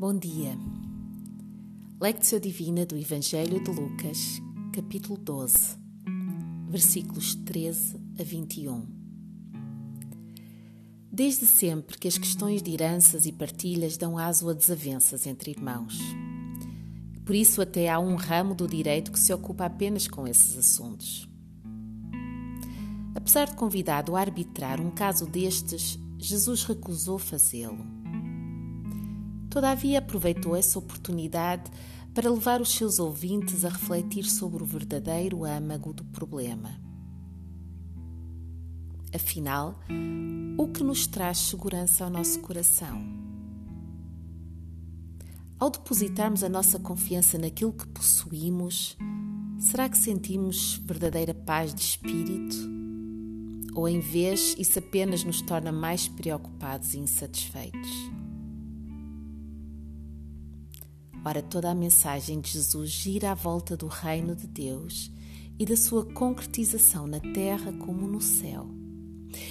Bom dia. Lectio Divina do Evangelho de Lucas, capítulo 12, versículos 13 a 21. Desde sempre que as questões de heranças e partilhas dão aso a desavenças entre irmãos. Por isso, até há um ramo do direito que se ocupa apenas com esses assuntos. Apesar de convidado a arbitrar um caso destes, Jesus recusou fazê-lo Todavia, aproveitou essa oportunidade para levar os seus ouvintes a refletir sobre o verdadeiro âmago do problema. Afinal, o que nos traz segurança ao nosso coração? Ao depositarmos a nossa confiança naquilo que possuímos, será que sentimos verdadeira paz de espírito? Ou em vez, isso apenas nos torna mais preocupados e insatisfeitos? Ora, toda a mensagem de Jesus gira à volta do reino de Deus e da sua concretização na terra como no céu.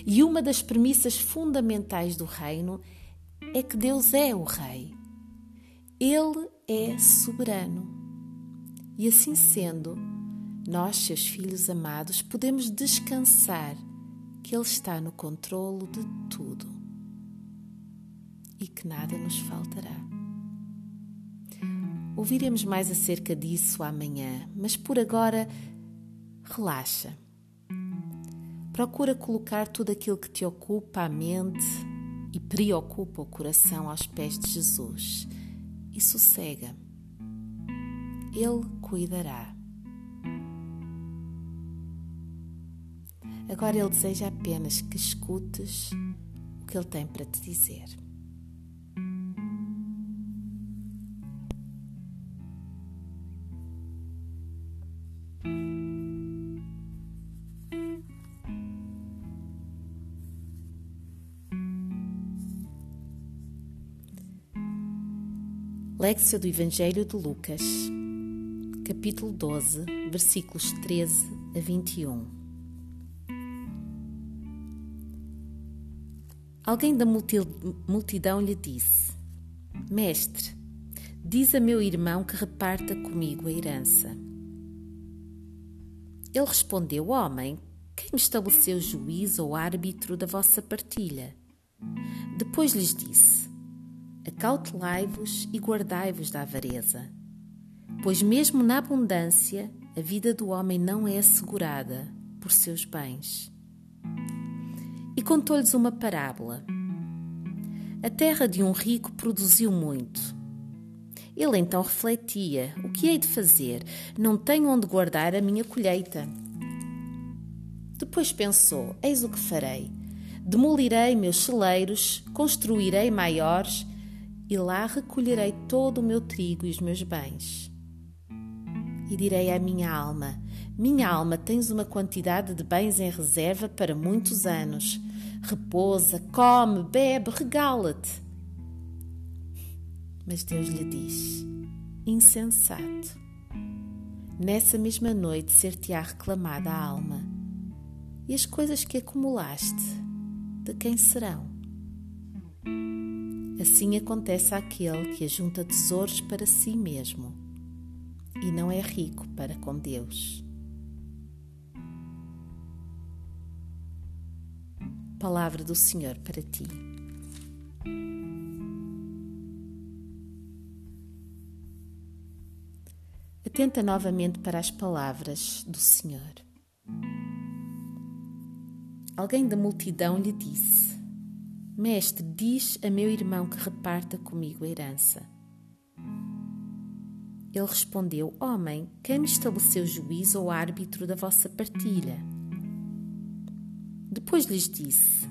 E uma das premissas fundamentais do reino é que Deus é o Rei. Ele é soberano. E assim sendo, nós, seus filhos amados, podemos descansar que Ele está no controlo de tudo e que nada nos faltará. Ouviremos mais acerca disso amanhã, mas por agora, relaxa. Procura colocar tudo aquilo que te ocupa a mente e preocupa o coração aos pés de Jesus e sossega. Ele cuidará. Agora Ele deseja apenas que escutes o que Ele tem para te dizer. Lexia do Evangelho de Lucas, capítulo 12, versículos 13 a 21. Alguém da multidão lhe disse: Mestre, diz a meu irmão que reparta comigo a herança. Ele respondeu: Homem, quem me estabeleceu juiz ou árbitro da vossa partilha? Depois lhes disse: Acautelai-vos e guardai-vos da avareza, pois mesmo na abundância a vida do homem não é assegurada por seus bens. E contou-lhes uma parábola. A terra de um rico produziu muito. Ele então refletia: O que hei de fazer? Não tenho onde guardar a minha colheita. Depois pensou: Eis o que farei. Demolirei meus celeiros, construirei maiores e lá recolherei todo o meu trigo e os meus bens. E direi à minha alma: Minha alma, tens uma quantidade de bens em reserva para muitos anos. Repousa, come, bebe, regala-te. Mas Deus lhe diz: Insensato. Nessa mesma noite ser-te-á reclamada a alma. E as coisas que acumulaste, de quem serão? Assim acontece àquele que ajunta tesouros para si mesmo e não é rico para com Deus. Palavra do Senhor para ti. Atenta novamente para as palavras do Senhor. Alguém da multidão lhe disse: Mestre, diz a meu irmão que reparta comigo a herança. Ele respondeu: Homem, quem me estabeleceu juiz ou árbitro da vossa partilha? Depois lhes disse: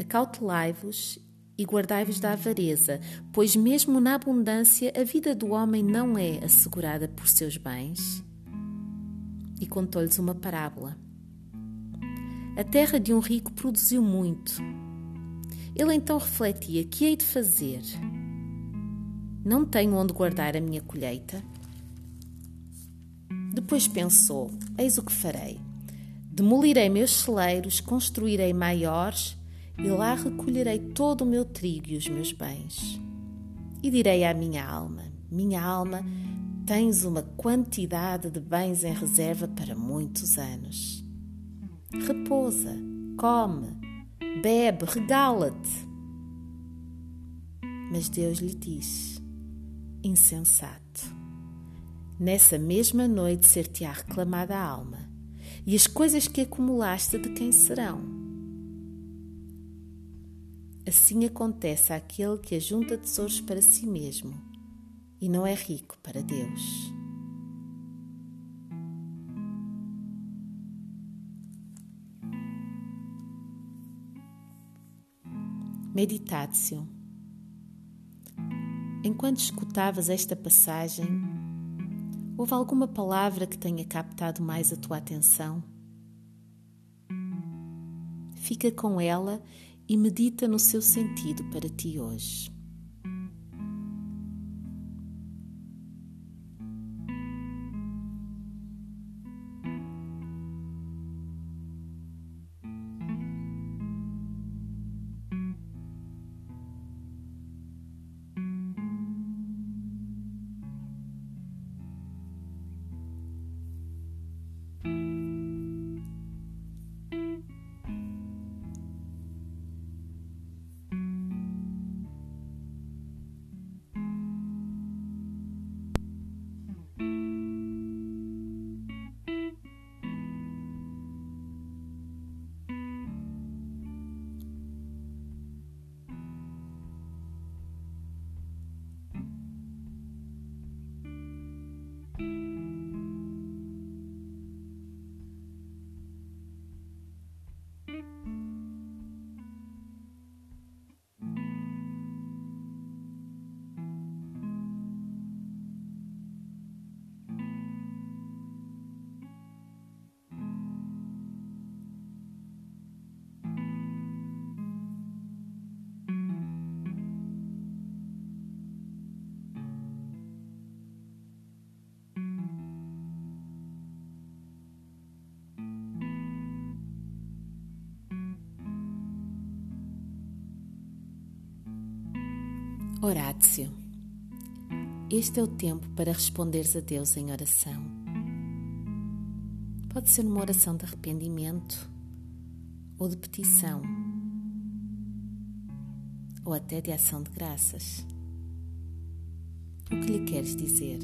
Acautelai-vos e guardai-vos da avareza, pois mesmo na abundância a vida do homem não é assegurada por seus bens. E contou-lhes uma parábola. A terra de um rico produziu muito ele então refletia: que hei de fazer? Não tenho onde guardar a minha colheita? Depois pensou: eis o que farei. Demolirei meus celeiros, construirei maiores e lá recolherei todo o meu trigo e os meus bens. E direi à minha alma: Minha alma, tens uma quantidade de bens em reserva para muitos anos. Repousa, come, bebe, regala-te. Mas Deus lhe diz: Insensato. Nessa mesma noite ser-te-á reclamada a alma, e as coisas que acumulaste de quem serão? Assim acontece àquele que ajunta tesouros para si mesmo e não é rico para Deus. Meditatio. Enquanto escutavas esta passagem, houve alguma palavra que tenha captado mais a tua atenção? Fica com ela e medita no seu sentido para ti hoje. Horácio. Este é o tempo para responderes a Deus em oração. Pode ser uma oração de arrependimento ou de petição, ou até de ação de graças. O que lhe queres dizer?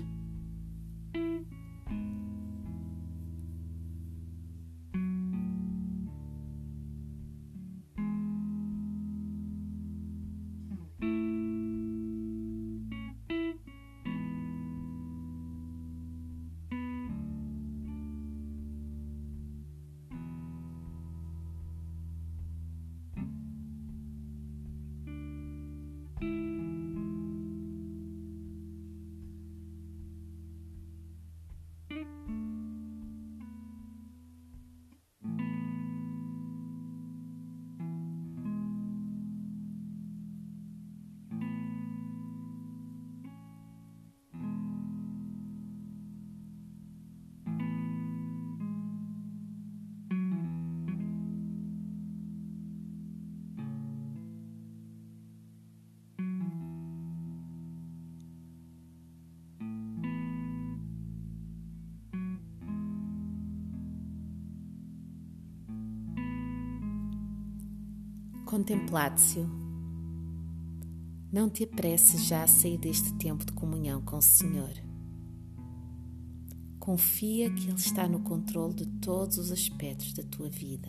Contemplatio. Não te apresses já a sair deste tempo de comunhão com o Senhor. Confia que Ele está no controle de todos os aspectos da tua vida.